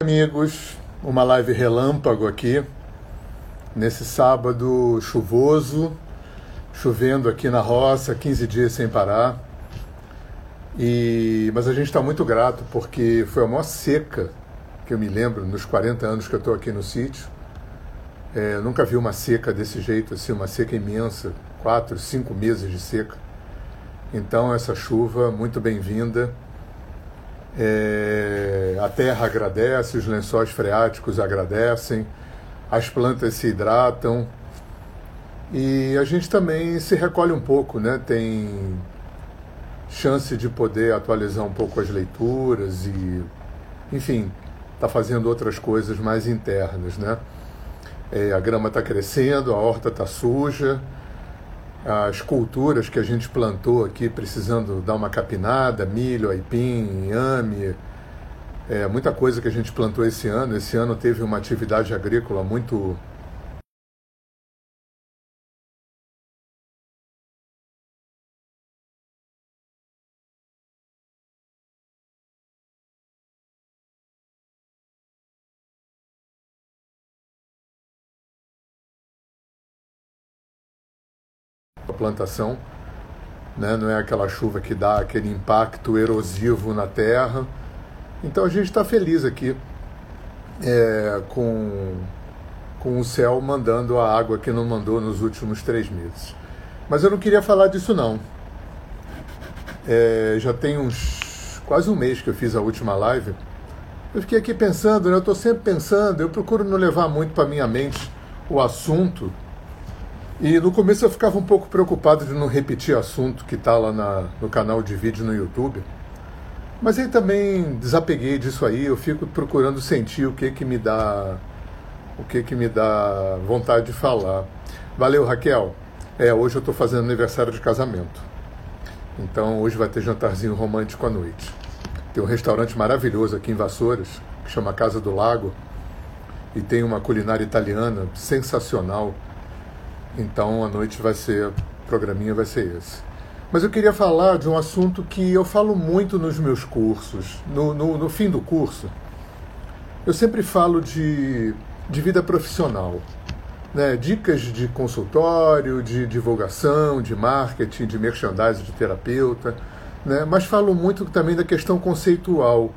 amigos, uma live relâmpago aqui, nesse sábado chuvoso, chovendo aqui na roça, 15 dias sem parar. E, mas a gente está muito grato porque foi a maior seca que eu me lembro nos 40 anos que eu estou aqui no sítio. É, nunca vi uma seca desse jeito, assim, uma seca imensa, quatro, cinco meses de seca. Então essa chuva muito bem-vinda é, a terra agradece, os lençóis freáticos agradecem, as plantas se hidratam e a gente também se recolhe um pouco, né? Tem chance de poder atualizar um pouco as leituras e, enfim, está fazendo outras coisas mais internas, né? É, a grama está crescendo, a horta está suja, as culturas que a gente plantou aqui precisando dar uma capinada, milho, aipim, inhame, é, muita coisa que a gente plantou esse ano. Esse ano teve uma atividade agrícola muito plantação, né? não é aquela chuva que dá aquele impacto erosivo na terra. Então a gente está feliz aqui é, com, com o céu mandando a água que não mandou nos últimos três meses. Mas eu não queria falar disso não. É, já tem uns quase um mês que eu fiz a última live. Eu fiquei aqui pensando, né? eu estou sempre pensando, eu procuro não levar muito para minha mente o assunto e no começo eu ficava um pouco preocupado de não repetir assunto que está lá na, no canal de vídeo no YouTube. Mas aí também desapeguei disso aí, eu fico procurando sentir o que que me dá o que que me dá vontade de falar. Valeu, Raquel. É, hoje eu estou fazendo aniversário de casamento. Então hoje vai ter jantarzinho romântico à noite. Tem um restaurante maravilhoso aqui em Vassouras, que chama Casa do Lago, e tem uma culinária italiana sensacional então a noite vai ser, o programinha vai ser esse. Mas eu queria falar de um assunto que eu falo muito nos meus cursos. No, no, no fim do curso, eu sempre falo de, de vida profissional. Né? Dicas de consultório, de divulgação, de marketing, de merchandising de terapeuta. Né? Mas falo muito também da questão conceitual.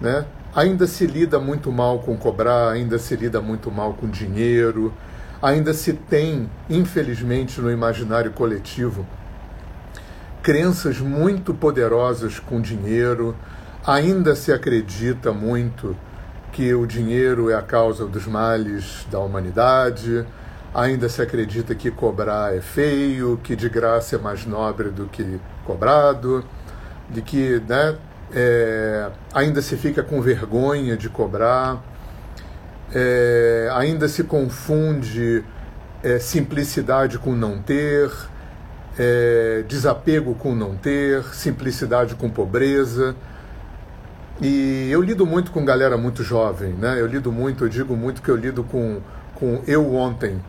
Né? Ainda se lida muito mal com cobrar, ainda se lida muito mal com dinheiro ainda se tem, infelizmente, no imaginário coletivo, crenças muito poderosas com dinheiro, ainda se acredita muito que o dinheiro é a causa dos males da humanidade, ainda se acredita que cobrar é feio, que de graça é mais nobre do que cobrado, de que né, é, ainda se fica com vergonha de cobrar é, ainda se confunde é, simplicidade com não ter, é, desapego com não ter, simplicidade com pobreza. E eu lido muito com galera muito jovem, né? Eu lido muito, eu digo muito que eu lido com, com eu ontem,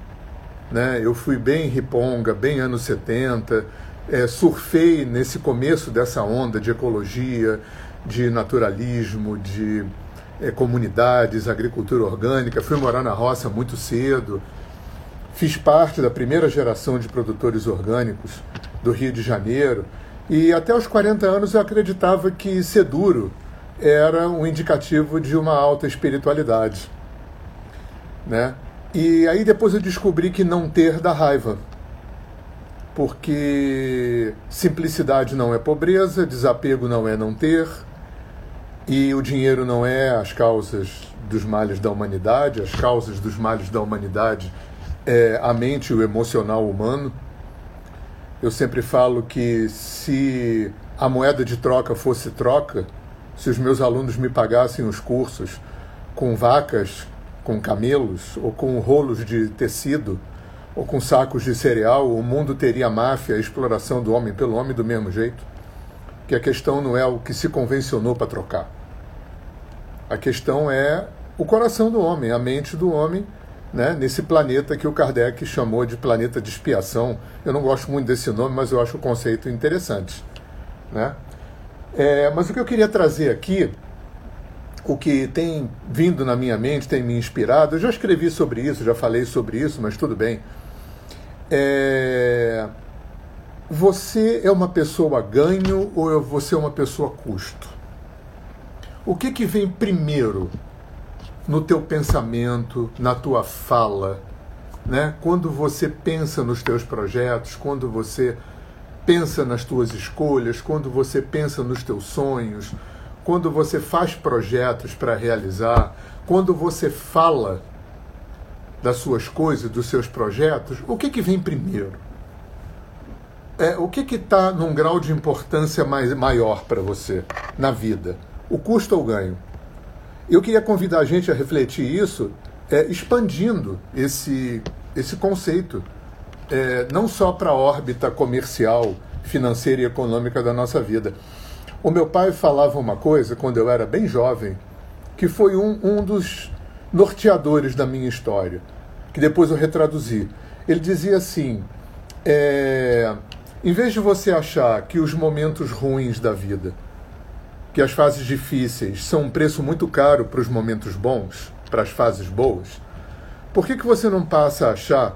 né? Eu fui bem riponga, bem anos 70, é, surfei nesse começo dessa onda de ecologia, de naturalismo, de é, comunidades, agricultura orgânica, fui morar na roça muito cedo, fiz parte da primeira geração de produtores orgânicos do Rio de Janeiro e até os 40 anos eu acreditava que ser duro era um indicativo de uma alta espiritualidade, né? E aí depois eu descobri que não ter dá raiva, porque simplicidade não é pobreza, desapego não é não ter, e o dinheiro não é as causas dos males da humanidade, as causas dos males da humanidade é a mente e o emocional humano. Eu sempre falo que se a moeda de troca fosse troca, se os meus alunos me pagassem os cursos com vacas, com camelos, ou com rolos de tecido, ou com sacos de cereal, o mundo teria máfia, a exploração do homem pelo homem do mesmo jeito. Que a questão não é o que se convencionou para trocar. A questão é o coração do homem, a mente do homem, né, nesse planeta que o Kardec chamou de planeta de expiação. Eu não gosto muito desse nome, mas eu acho o conceito interessante. Né? É, mas o que eu queria trazer aqui o que tem vindo na minha mente, tem me inspirado. Eu já escrevi sobre isso, já falei sobre isso, mas tudo bem. É... Você é uma pessoa ganho ou você é uma pessoa custo? O que, que vem primeiro no teu pensamento, na tua fala, né? Quando você pensa nos teus projetos, quando você pensa nas tuas escolhas, quando você pensa nos teus sonhos, quando você faz projetos para realizar, quando você fala das suas coisas, dos seus projetos, o que, que vem primeiro? É, o que está num grau de importância mais, maior para você na vida? O custo ou o ganho? Eu queria convidar a gente a refletir isso, é, expandindo esse, esse conceito, é, não só para a órbita comercial, financeira e econômica da nossa vida. O meu pai falava uma coisa quando eu era bem jovem, que foi um, um dos norteadores da minha história, que depois eu retraduzi. Ele dizia assim: é, em vez de você achar que os momentos ruins da vida, que as fases difíceis são um preço muito caro para os momentos bons, para as fases boas, por que, que você não passa a achar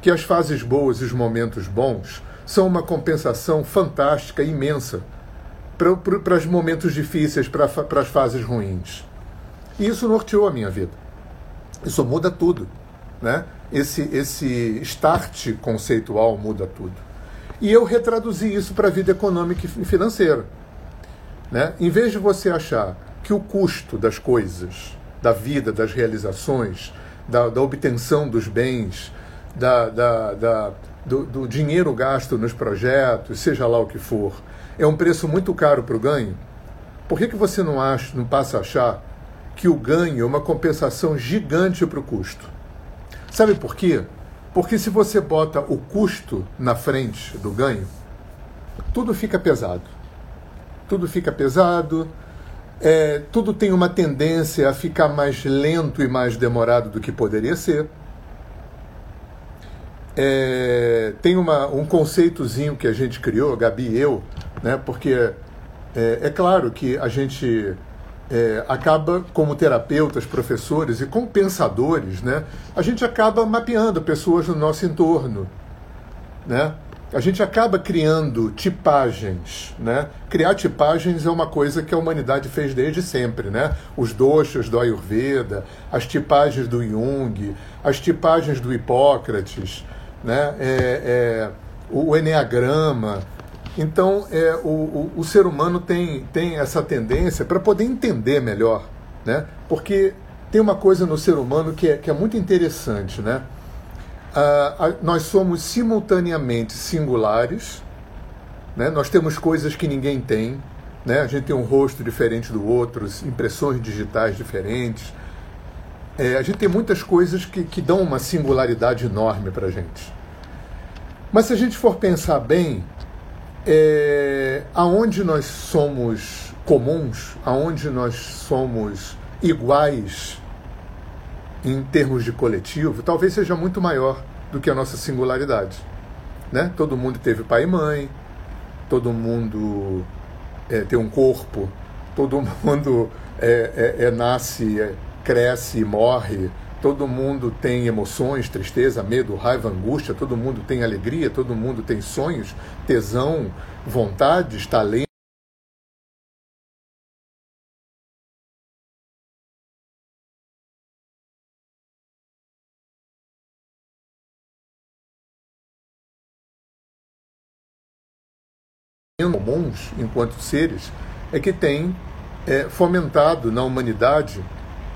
que as fases boas e os momentos bons são uma compensação fantástica, imensa para os momentos difíceis, para as fases ruins. E isso norteou a minha vida. Isso muda tudo. Né? Esse, esse start conceitual muda tudo. E eu retraduzi isso para a vida econômica e financeira. Né? Em vez de você achar que o custo das coisas, da vida, das realizações, da, da obtenção dos bens, da, da, da do, do dinheiro gasto nos projetos, seja lá o que for, é um preço muito caro para o ganho, por que, que você não, acha, não passa a achar que o ganho é uma compensação gigante para o custo? Sabe por quê? Porque se você bota o custo na frente do ganho, tudo fica pesado. Tudo fica pesado, é, tudo tem uma tendência a ficar mais lento e mais demorado do que poderia ser. É, tem uma, um conceitozinho que a gente criou, Gabi e eu, né? porque é, é claro que a gente é, acaba, como terapeutas, professores e como pensadores, né? a gente acaba mapeando pessoas no nosso entorno. Né? A gente acaba criando tipagens. Né? Criar tipagens é uma coisa que a humanidade fez desde sempre. Né? Os doshas do Ayurveda, as tipagens do Jung, as tipagens do Hipócrates né? É, é, o Enneagrama. Então, é, o, o, o, ser humano tem, tem essa tendência para poder entender melhor, né? porque tem uma coisa no ser humano que é, que é muito interessante. Né? Ah, nós somos simultaneamente singulares, né? nós temos coisas que ninguém tem, né? a gente tem um rosto diferente do outro, impressões digitais diferentes, é, a gente tem muitas coisas que, que dão uma singularidade enorme para a gente. Mas se a gente for pensar bem, é, aonde nós somos comuns, aonde nós somos iguais em termos de coletivo, talvez seja muito maior do que a nossa singularidade. Né? Todo mundo teve pai e mãe, todo mundo é, tem um corpo, todo mundo é, é, é nasce é, cresce e morre, todo mundo tem emoções, tristeza, medo, raiva, angústia, todo mundo tem alegria, todo mundo tem sonhos, tesão, vontades, talento. Comuns enquanto seres é que tem é, fomentado na humanidade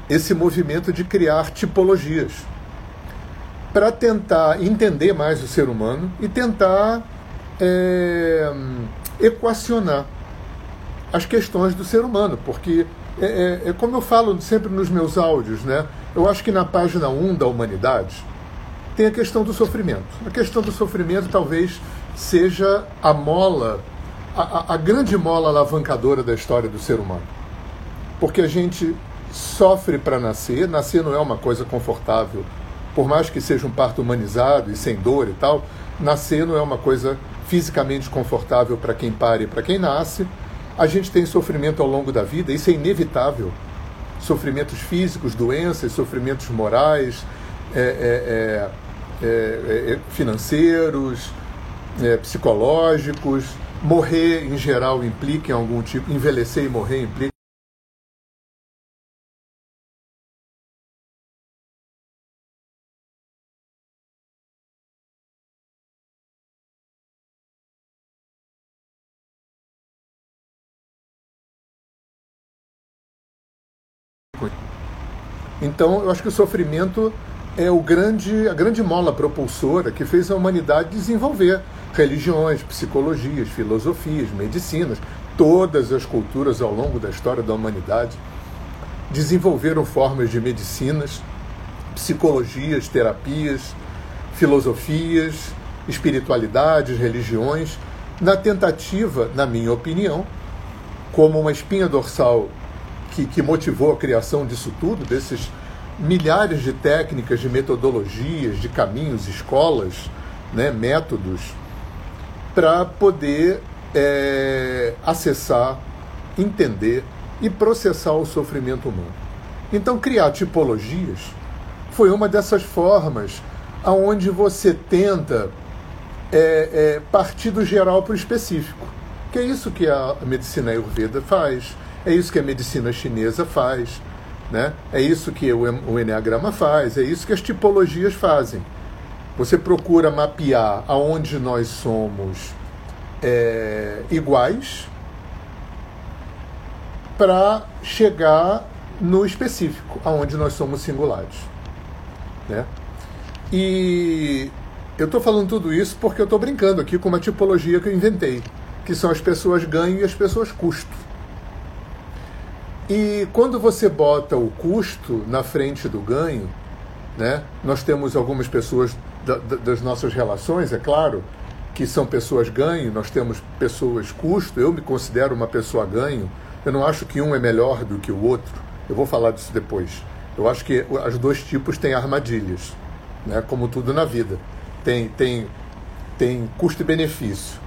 esse movimento de criar tipologias para tentar entender mais o ser humano e tentar é, equacionar as questões do ser humano, porque é, é, é, como eu falo sempre nos meus áudios, né? Eu acho que na página 1 da humanidade tem a questão do sofrimento. A questão do sofrimento talvez seja a mola, a, a grande mola alavancadora da história do ser humano. Porque a gente sofre para nascer. Nascer não é uma coisa confortável. Por mais que seja um parto humanizado e sem dor e tal, nascer não é uma coisa fisicamente confortável para quem pare e para quem nasce. A gente tem sofrimento ao longo da vida, isso é inevitável. sofrimentos físicos, doenças, sofrimentos morais, é, é, é, financeiros, psicológicos. Morrer, em geral, implica em algum tipo, envelhecer e morrer implica? Então, eu acho que o sofrimento é o grande, a grande mola propulsora que fez a humanidade desenvolver religiões, psicologias, filosofias, medicinas. Todas as culturas ao longo da história da humanidade desenvolveram formas de medicinas, psicologias, terapias, filosofias, espiritualidades, religiões, na tentativa, na minha opinião, como uma espinha dorsal que, que motivou a criação disso tudo, desses milhares de técnicas, de metodologias, de caminhos, escolas, né, métodos, para poder é, acessar, entender e processar o sofrimento humano. Então, criar tipologias foi uma dessas formas aonde você tenta é, é, partir do geral para o específico, que é isso que a medicina ayurveda faz, é isso que a medicina chinesa faz, né? é isso que o, Enneagrama faz, é isso que as tipologias fazem. Você procura mapear aonde nós somos é, iguais para chegar no específico, aonde nós somos singulares. Né? E eu estou falando tudo isso porque eu estou brincando aqui com uma tipologia que eu inventei, que são as pessoas ganho e as pessoas custo. E quando você bota o custo na frente do ganho, né, nós temos algumas pessoas da, da, das nossas relações, é claro, que são pessoas ganho, nós temos pessoas custo, eu me considero uma pessoa ganho, eu não acho que um é melhor do que o outro, eu vou falar disso depois. Eu acho que os dois tipos têm armadilhas, né, como tudo na vida. Tem, tem, tem custo e benefício.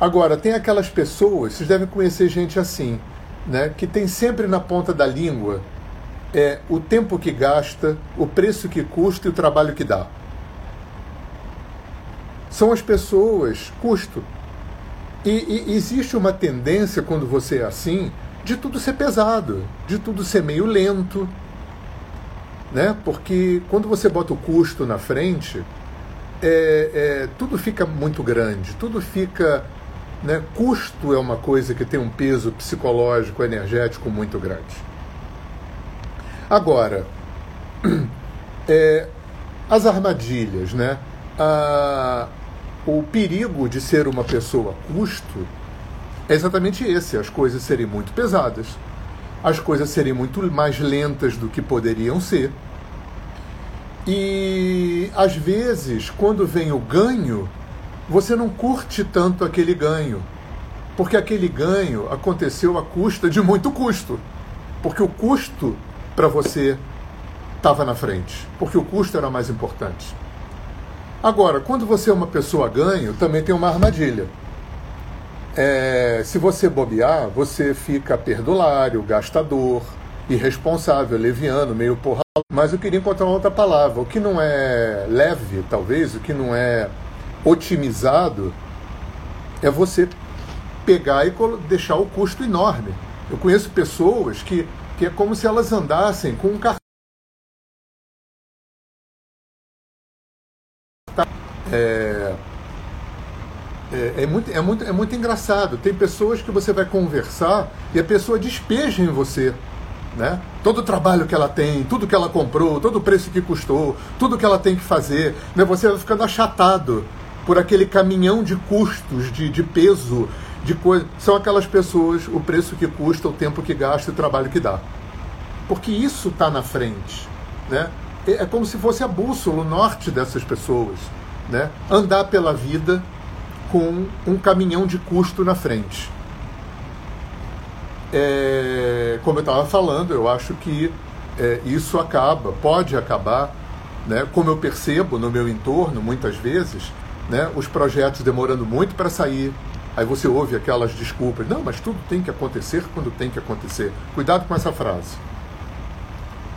Agora, tem aquelas pessoas, vocês devem conhecer gente assim, né, que tem sempre na ponta da língua é o tempo que gasta, o preço que custa e o trabalho que dá. São as pessoas, custo. E, e existe uma tendência, quando você é assim, de tudo ser pesado, de tudo ser meio lento. Né? Porque quando você bota o custo na frente, é, é, tudo fica muito grande, tudo fica né? Custo é uma coisa que tem um peso psicológico, energético muito grande. Agora, é, as armadilhas, né? A, o perigo de ser uma pessoa custo é exatamente esse: as coisas serem muito pesadas, as coisas serem muito mais lentas do que poderiam ser. E às vezes, quando vem o ganho, você não curte tanto aquele ganho, porque aquele ganho aconteceu à custa de muito custo, porque o custo para você estava na frente, porque o custo era mais importante. Agora, quando você é uma pessoa ganho, também tem uma armadilha. É, se você bobear, você fica perdulário, gastador, irresponsável, leviano, meio porra. Mas eu queria encontrar uma outra palavra. O que não é leve, talvez, o que não é otimizado é você pegar e deixar o custo enorme. Eu conheço pessoas que, que é como se elas andassem com um cartão. É, é, é, muito, é, muito, é muito engraçado. Tem pessoas que você vai conversar e a pessoa despeja em você. Né? Todo o trabalho que ela tem, tudo que ela comprou, todo o preço que custou, tudo que ela tem que fazer. Né? Você vai ficando achatado por aquele caminhão de custos, de, de peso, de coisa. São aquelas pessoas, o preço que custa, o tempo que gasta o trabalho que dá. Porque isso está na frente. Né? É, é como se fosse a bússola, o norte dessas pessoas. Né? Andar pela vida com um caminhão de custo na frente. É, como eu estava falando, eu acho que é, isso acaba, pode acabar, né? como eu percebo no meu entorno muitas vezes, né, os projetos demorando muito para sair, Aí você ouve aquelas desculpas. Não, mas tudo tem que acontecer quando tem que acontecer. Cuidado com essa frase.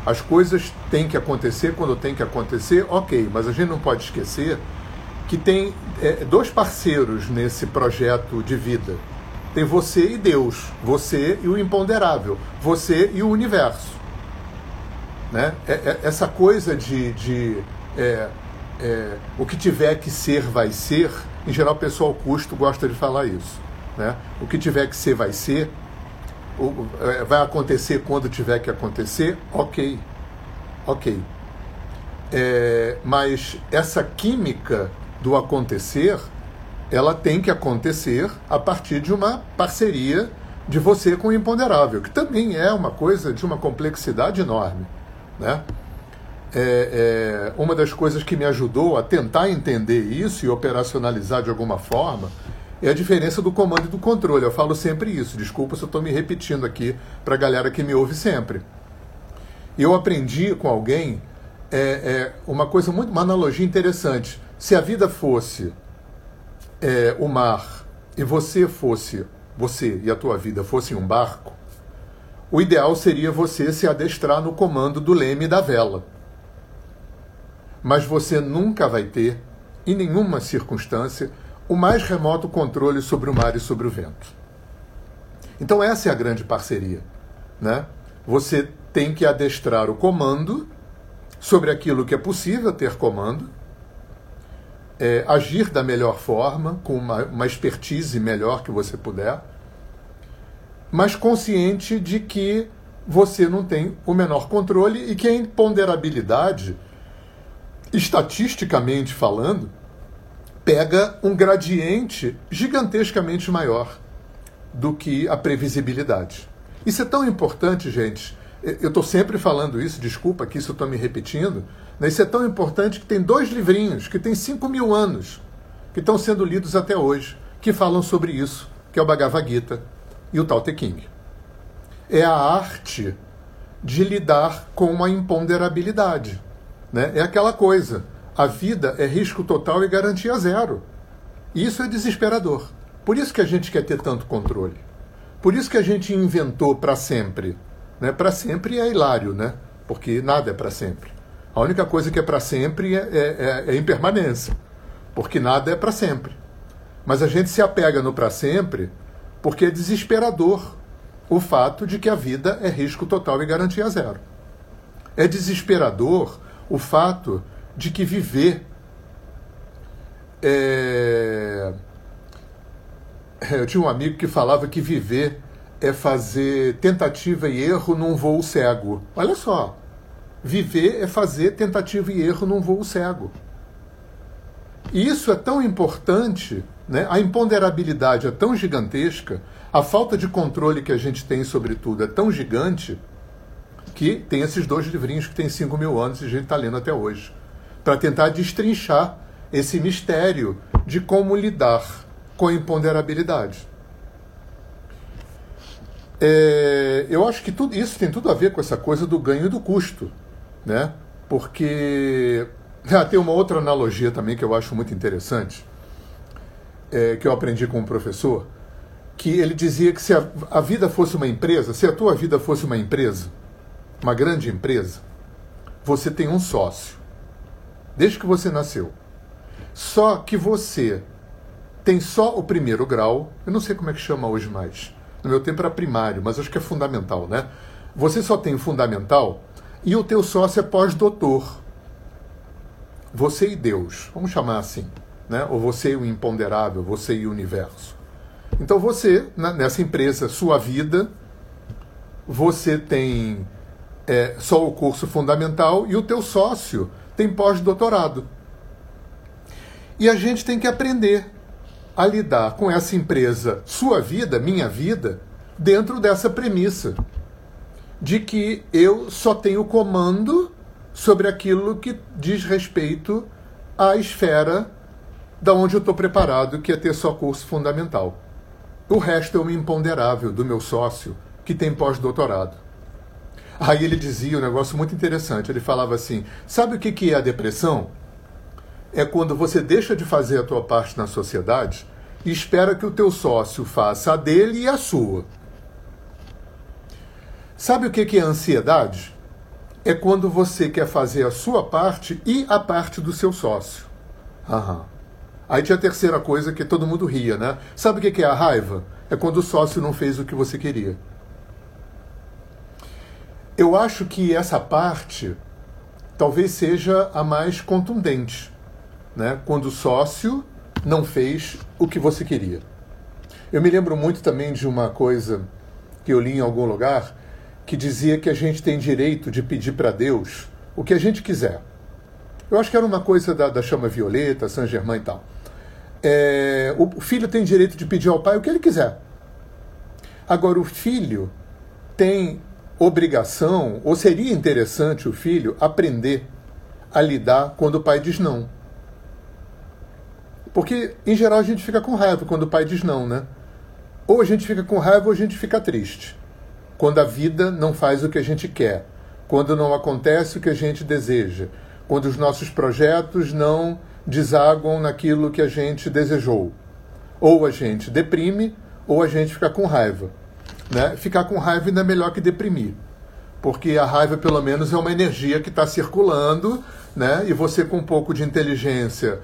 As coisas têm que acontecer quando tem que acontecer, ok, mas a gente não pode esquecer que tem é, dois parceiros nesse projeto de vida. Tem você e Deus, você e o imponderável, você e o universo. Né? É, é, essa coisa de, de é, o que tiver que ser, vai ser, em geral o pessoal custo gosta de falar isso. Né? O que tiver que ser, vai ser, o, é, vai acontecer quando tiver que acontecer, ok. Ok. É, mas essa química do acontecer, ela tem que acontecer a partir de uma parceria de você com o imponderável, que também é uma coisa de uma complexidade enorme. Né? É, é, uma das coisas que me ajudou a tentar entender isso e operacionalizar de alguma forma é a diferença do comando e do controle. Eu falo sempre isso, desculpa se eu estou me repetindo aqui para a galera que me ouve sempre. Eu aprendi com alguém é, é, uma coisa muito, uma analogia interessante. Se a vida fosse é, o mar e você fosse, você e a tua vida fossem um barco, o ideal seria você se adestrar no comando do leme da vela. Mas você nunca vai ter, em nenhuma circunstância, o mais remoto controle sobre o mar e sobre o vento. Então essa é a grande parceria, né? Você tem que adestrar o comando sobre aquilo que é possível ter comando, é, agir da melhor forma, com uma, uma expertise melhor que você puder, mas consciente de que você não tem o menor controle e que a imponderabilidade, estatisticamente falando, pega um gradiente gigantescamente maior do que a previsibilidade. Isso é tão importante, gente. Eu estou sempre falando isso, desculpa que isso estou me repetindo. Né? Isso é tão importante que tem dois livrinhos que têm 5 mil anos, que estão sendo lidos até hoje, que falam sobre isso, que é o Bhagavad Gita e o Tao Te Ching. É a arte de lidar com a imponderabilidade. Né? É aquela coisa. A vida é risco total e garantia zero. Isso é desesperador. Por isso que a gente quer ter tanto controle. Por isso que a gente inventou para sempre. Né? Para sempre é hilário, né? porque nada é para sempre. A única coisa que é para sempre é, é, é, é impermanência, porque nada é para sempre. Mas a gente se apega no para sempre porque é desesperador o fato de que a vida é risco total e garantia zero. É desesperador o fato de que viver é... Eu tinha um amigo que falava que viver é fazer tentativa e erro num voo cego. Olha só, viver é fazer tentativa e erro num voo cego. E isso é tão importante né? A imponderabilidade é tão gigantesca, a falta de controle que a gente tem sobre tudo é tão gigante, que tem esses dois livrinhos que tem 5 mil anos e a gente está lendo até hoje, para tentar destrinchar esse mistério de como lidar com a imponderabilidade. É, eu acho que tudo isso tem tudo a ver com essa coisa do ganho e do custo, né? Porque ah, tem uma outra analogia também que eu acho muito interessante é, que eu aprendi com um professor, que ele dizia que se a, a vida fosse uma empresa, se a tua vida fosse uma empresa, uma grande empresa, você tem um sócio, desde que você nasceu. Só que você tem só o primeiro grau, eu não sei como é que chama hoje mais. No meu tempo era primário, mas acho que é fundamental, né? Você só tem o fundamental e o teu sócio é pós-doutor. Você e Deus, vamos chamar assim né? ou você e o imponderável, você e o universo. Então você, nessa empresa, sua vida, você tem é, só o curso fundamental e o teu sócio tem pós-doutorado. E a gente tem que aprender a lidar com essa empresa, sua vida, minha vida, dentro dessa premissa de que eu só tenho comando sobre aquilo que diz respeito à esfera da onde eu estou preparado, que é ter só curso fundamental. O resto é uma imponderável do meu sócio, que tem pós-doutorado. Aí ele dizia um negócio muito interessante. Ele falava assim: sabe o que, que é a depressão? É quando você deixa de fazer a tua parte na sociedade e espera que o teu sócio faça a dele e a sua. Sabe o que é ansiedade? É quando você quer fazer a sua parte e a parte do seu sócio. Aham. Aí tinha a terceira coisa que todo mundo ria, né? Sabe o que é a raiva? É quando o sócio não fez o que você queria. Eu acho que essa parte talvez seja a mais contundente, né? Quando o sócio não fez o que você queria. Eu me lembro muito também de uma coisa que eu li em algum lugar que dizia que a gente tem direito de pedir para Deus o que a gente quiser. Eu acho que era uma coisa da, da chama violeta, Saint Germain e tal. É, o filho tem direito de pedir ao pai o que ele quiser. Agora, o filho tem obrigação, ou seria interessante o filho aprender a lidar quando o pai diz não. Porque, em geral, a gente fica com raiva quando o pai diz não, né? Ou a gente fica com raiva ou a gente fica triste. Quando a vida não faz o que a gente quer. Quando não acontece o que a gente deseja. Quando os nossos projetos não desaguam naquilo que a gente desejou. Ou a gente deprime, ou a gente fica com raiva. Né? Ficar com raiva ainda é melhor que deprimir. Porque a raiva, pelo menos, é uma energia que está circulando, né? e você, com um pouco de inteligência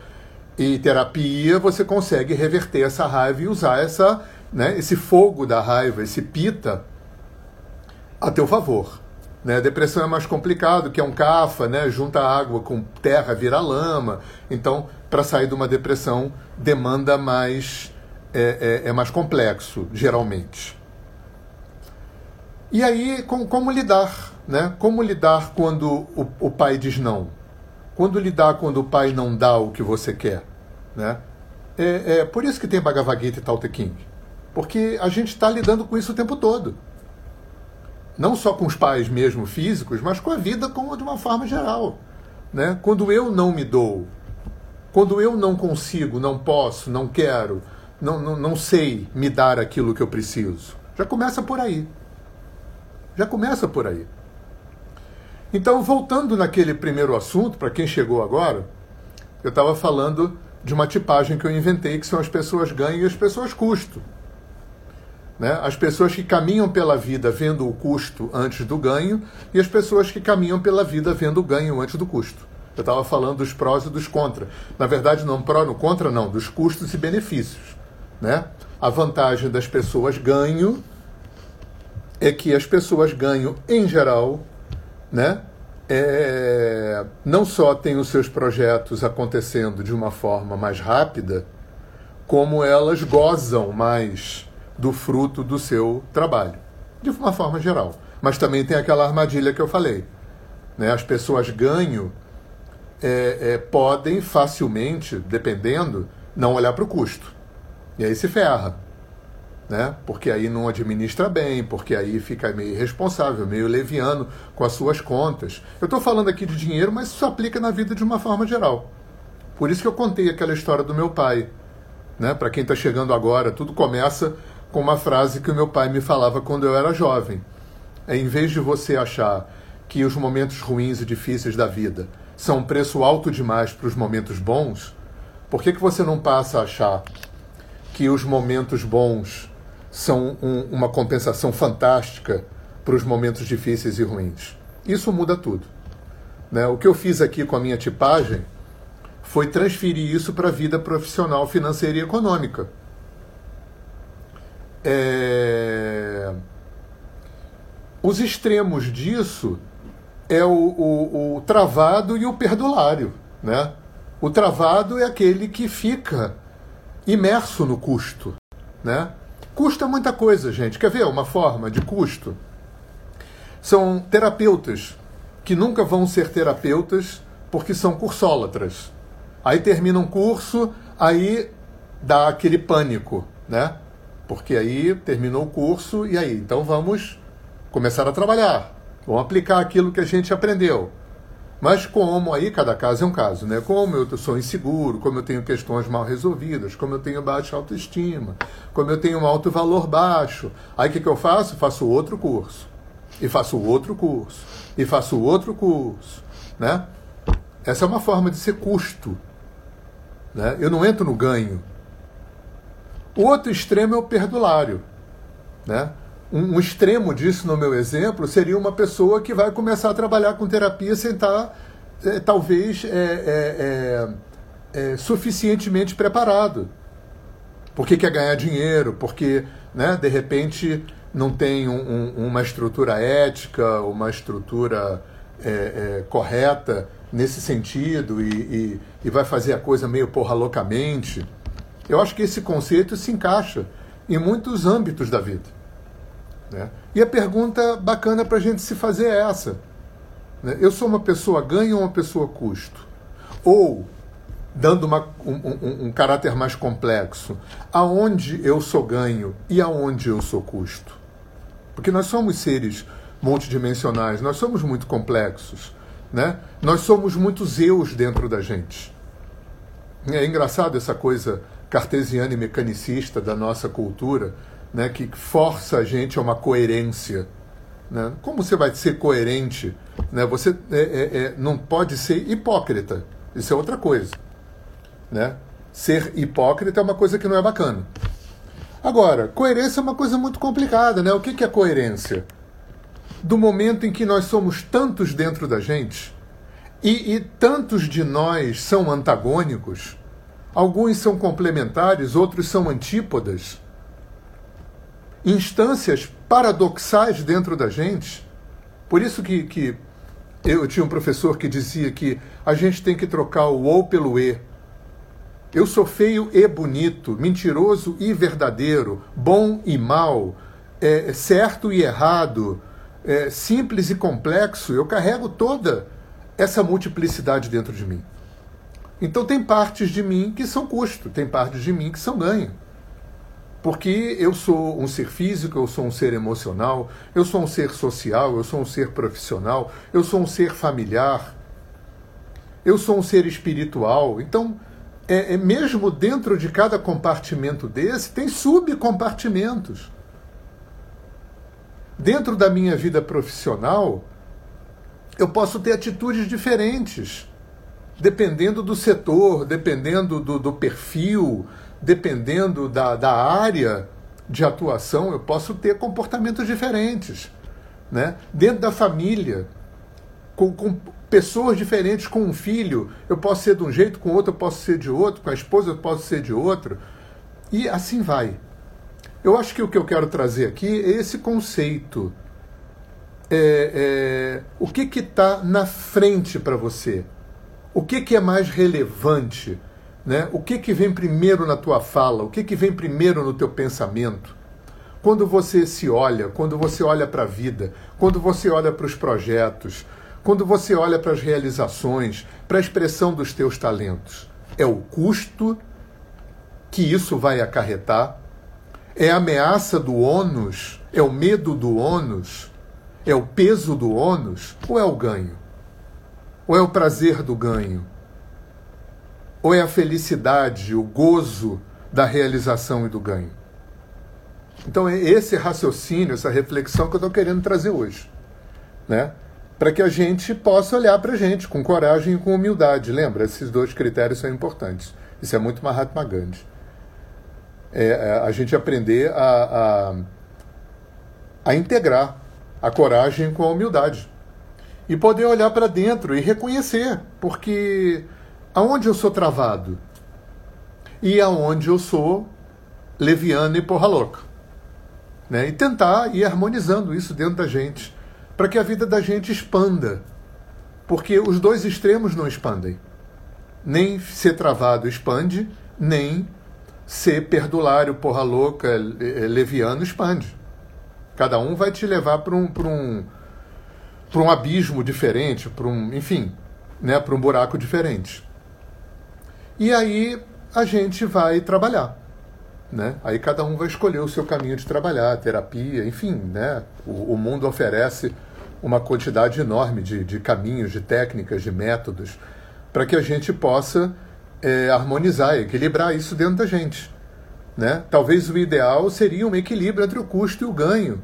e terapia, você consegue reverter essa raiva e usar essa, né, esse fogo da raiva, esse pita, a teu favor. Né? A depressão é mais complicado, que é um cafa, né? junta água com terra, vira lama. Então, para sair de uma depressão, demanda mais. É, é, é mais complexo, geralmente. E aí, com, como lidar? Né? Como lidar quando o, o pai diz não? Quando lidar quando o pai não dá o que você quer? Né? É, é por isso que tem Bhagavad Gita e Tao Te King. Porque a gente está lidando com isso o tempo todo. Não só com os pais mesmo físicos, mas com a vida como de uma forma geral. Né? Quando eu não me dou, quando eu não consigo, não posso, não quero, não, não, não sei me dar aquilo que eu preciso, já começa por aí. Já começa por aí. Então, voltando naquele primeiro assunto, para quem chegou agora, eu estava falando de uma tipagem que eu inventei, que são as pessoas ganho e as pessoas custo. Né? As pessoas que caminham pela vida vendo o custo antes do ganho e as pessoas que caminham pela vida vendo o ganho antes do custo. Eu estava falando dos prós e dos contra. Na verdade, não pró no contra, não, dos custos e benefícios. Né? A vantagem das pessoas ganho é que as pessoas ganham, em geral, né? É, não só tem os seus projetos acontecendo de uma forma mais rápida, como elas gozam mais do fruto do seu trabalho, de uma forma geral. Mas também tem aquela armadilha que eu falei. Né? As pessoas ganham é, é, podem facilmente, dependendo, não olhar para o custo. E aí se ferra né? Porque aí não administra bem, porque aí fica meio irresponsável, meio leviano com as suas contas. Eu estou falando aqui de dinheiro, mas isso aplica na vida de uma forma geral. Por isso que eu contei aquela história do meu pai. Né? Para quem está chegando agora, tudo começa com uma frase que o meu pai me falava quando eu era jovem. É, em vez de você achar que os momentos ruins e difíceis da vida são um preço alto demais para os momentos bons, por que, que você não passa a achar que os momentos bons são um, uma compensação fantástica para os momentos difíceis e ruins. Isso muda tudo. Né? O que eu fiz aqui com a minha tipagem foi transferir isso para a vida profissional, financeira e econômica. É... Os extremos disso é o, o, o, travado e o perdulário. Né? O travado é aquele que fica imerso no custo. Né? Custa muita coisa, gente. Quer ver uma forma de custo? São terapeutas que nunca vão ser terapeutas porque são cursólatras. Aí termina um curso, aí dá aquele pânico, né? Porque aí terminou o curso e aí, então vamos começar a trabalhar. Vamos aplicar aquilo que a gente aprendeu. Mas como aí cada caso é um caso, né? Como eu sou inseguro, como eu tenho questões mal resolvidas, como eu tenho baixa autoestima, como eu tenho um alto valor baixo, aí o que, que eu faço? Faço outro curso. E faço outro curso. E faço outro curso, né? Essa é uma forma de ser custo. Né? Eu não entro no ganho. O outro extremo é o perdulário. Né? Um, um, extremo disso, no meu exemplo, seria uma pessoa que vai começar a trabalhar com terapia sem estar, é, talvez, é, é, é, é suficientemente preparado. Porque quer ganhar dinheiro, porque, né, de repente, não tem um, uma estrutura ética, uma estrutura é, correta nesse sentido e, e, e vai fazer a coisa meio porra loucamente. Eu acho que esse conceito se encaixa em muitos âmbitos da vida. Né? E a pergunta bacana para a gente se fazer é essa: né? eu sou uma pessoa ganho ou uma pessoa custo? Ou, dando uma, um, um, um caráter mais complexo, aonde eu sou ganho e aonde eu sou custo? Porque nós somos seres multidimensionais, nós somos muito complexos. Né? Nós somos muitos eus dentro da gente. É engraçado essa coisa cartesiana e mecanicista da nossa cultura, né, que força a gente a uma coerência. Né? Como você vai ser coerente? Né? Você é, é, é, não pode ser hipócrita. Isso é outra coisa. Né? Ser hipócrita é uma coisa que não é bacana. Agora, coerência é uma coisa muito complicada. Né? O que é coerência? Do momento em que nós somos tantos dentro da gente e, e tantos de nós são antagônicos, alguns são complementares, outros são antípodas instâncias paradoxais dentro da gente. Por isso que, que eu tinha um professor que dizia que a gente tem que trocar o ou pelo e. Eu sou feio e bonito, mentiroso e verdadeiro, bom e mal, é, certo e errado, é, simples e complexo. Eu carrego toda essa multiplicidade dentro de mim. Então tem partes de mim que são custo, tem partes de mim que são ganho. Porque eu sou um ser físico, eu sou um ser emocional, eu sou um ser social, eu sou um ser profissional, eu sou um ser familiar, eu sou um ser espiritual. Então, é, é mesmo dentro de cada compartimento desse, tem subcompartimentos. Dentro da minha vida profissional, eu posso ter atitudes diferentes, dependendo do setor, dependendo do, do perfil, dependendo da, da área de atuação, eu posso ter comportamentos diferentes. Né? Dentro da família, com, com pessoas diferentes, com um filho, eu posso ser de um jeito, com outro eu posso ser de outro, com a esposa eu posso ser de outro. E assim vai. Eu acho que o que eu quero trazer aqui é esse conceito. É, é, o que está na frente para você? O que, que é mais relevante? Né? O que, que vem primeiro na tua fala? O que, que vem primeiro no teu pensamento? Quando você se olha, quando você olha para a vida, quando você olha para os projetos, quando você olha para as realizações, para a expressão dos teus talentos, é o custo que isso vai acarretar? É a ameaça do ônus? É o medo do ônus? É o peso do ônus? Ou é o ganho? Ou é o prazer do ganho? Ou é a felicidade, o gozo da realização e do ganho? Então, é esse raciocínio, essa reflexão que eu estou querendo trazer hoje. Né? Para que a gente possa olhar para a gente com coragem e com humildade. Lembra? Esses dois critérios são importantes. Isso é muito Mahatma Gandhi. É, é a gente aprender a, a, a integrar a coragem com a humildade. E poder olhar para dentro e reconhecer, porque aonde eu sou travado e aonde eu sou leviano e porra louca. Né? E tentar ir harmonizando isso dentro da gente, para que a vida da gente expanda. Porque os dois extremos não expandem. Nem ser travado expande, nem ser perdulário, porra louca, leviano expande. Cada um vai te levar para um, um, um abismo diferente, para um, enfim, né, para um buraco diferente. E aí a gente vai trabalhar. Né? Aí cada um vai escolher o seu caminho de trabalhar, terapia, enfim, né? o, o mundo oferece uma quantidade enorme de, de caminhos, de técnicas, de métodos, para que a gente possa é, harmonizar, equilibrar isso dentro da gente. Né? Talvez o ideal seria um equilíbrio entre o custo e o ganho.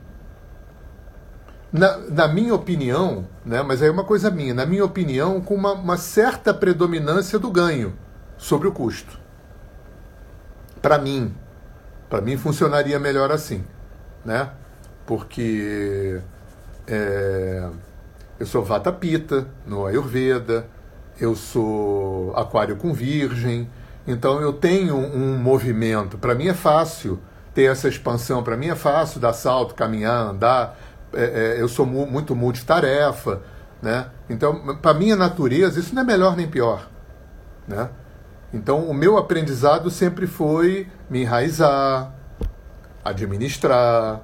Na, na minha opinião, né? mas aí é uma coisa minha, na minha opinião, com uma, uma certa predominância do ganho sobre o custo. Para mim, Para mim funcionaria melhor assim, né? Porque é, eu sou Vata Pitta no Ayurveda, eu sou Aquário com Virgem, então eu tenho um movimento. Para mim é fácil ter essa expansão, para mim é fácil dar salto, caminhar, andar. É, é, eu sou mu muito multitarefa, né? Então, para minha natureza, isso não é melhor nem pior, né? Então, o meu aprendizado sempre foi me enraizar, administrar,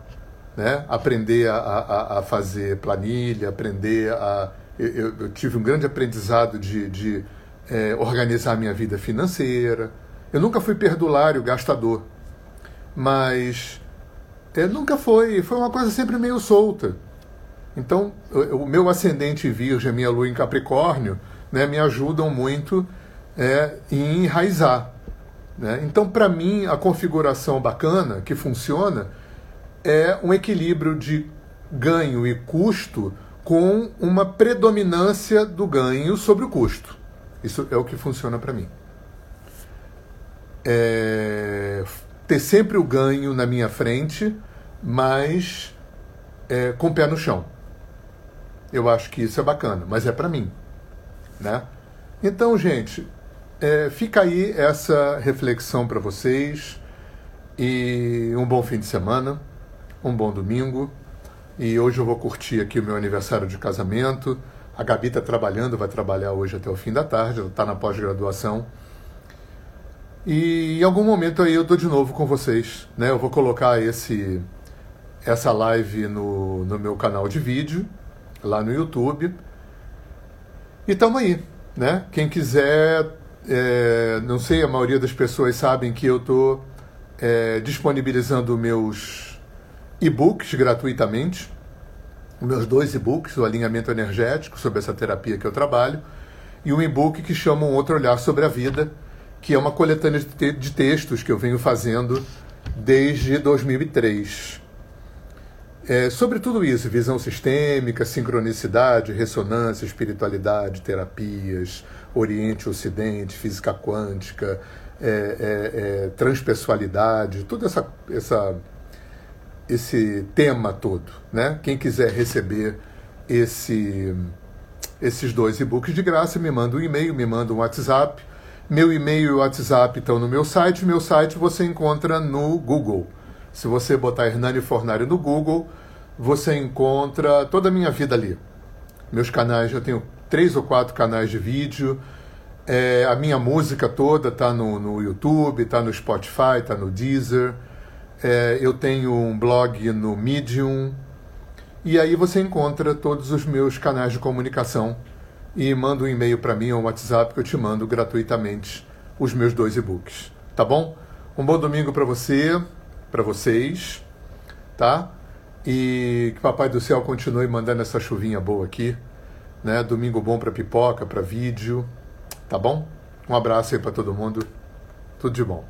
né? aprender a, a, a fazer planilha, aprender a. Eu, eu, tive um grande aprendizado de, de é, organizar minha vida financeira. Eu nunca fui perdulário, gastador, mas é, nunca foi. Foi uma coisa sempre meio solta. Então, o, o meu ascendente virgem, minha lua em Capricórnio, né, me ajudam muito é, em enraizar. Né? Então, para mim, a configuração bacana, que funciona, é um equilíbrio de ganho e custo com uma predominância do ganho sobre o custo. Isso é o que funciona para mim. É, ter sempre o ganho na minha frente, mas é, com o pé no chão. Eu acho que isso é bacana, mas é para mim. Né? Então, gente, é, fica aí essa reflexão para vocês e um bom fim de semana, um bom domingo. E hoje eu vou curtir aqui o meu aniversário de casamento. A Gabi está trabalhando, vai trabalhar hoje até o fim da tarde, ela está na pós-graduação. E em algum momento aí eu estou de novo com vocês. Né? Eu vou colocar esse, essa live no, no meu canal de vídeo, lá no YouTube. E tamo aí. Né? Quem quiser é, não sei, a maioria das pessoas sabem que eu estou é, disponibilizando meus e-books gratuitamente, meus dois e-books, o alinhamento energético sobre essa terapia que eu trabalho, e um e-book que chama Um Outro Olhar sobre a Vida, que é uma coletânea de textos que eu venho fazendo desde 2003. É, sobre tudo isso, visão sistêmica, sincronicidade, ressonância, espiritualidade, terapias, Oriente, Ocidente, física quântica, é, é, é, transpessoalidade, todo essa, essa, esse tema todo. Né? Quem quiser receber esse, esses dois e-books de graça, me manda um e-mail, me manda um WhatsApp. Meu e-mail e WhatsApp estão no meu site. Meu site você encontra no Google. Se você botar Hernani Fornário no Google, você encontra toda a minha vida ali. Meus canais, eu tenho três ou quatro canais de vídeo. É, a minha música toda está no, no YouTube, está no Spotify, está no Deezer. É, eu tenho um blog no Medium. E aí você encontra todos os meus canais de comunicação e manda um e-mail para mim ou um WhatsApp que eu te mando gratuitamente os meus dois e-books. Tá bom? Um bom domingo para você, para vocês, tá? E que Papai do Céu continue mandando essa chuvinha boa aqui né? Domingo bom para pipoca, para vídeo, tá bom? Um abraço aí para todo mundo. Tudo de bom.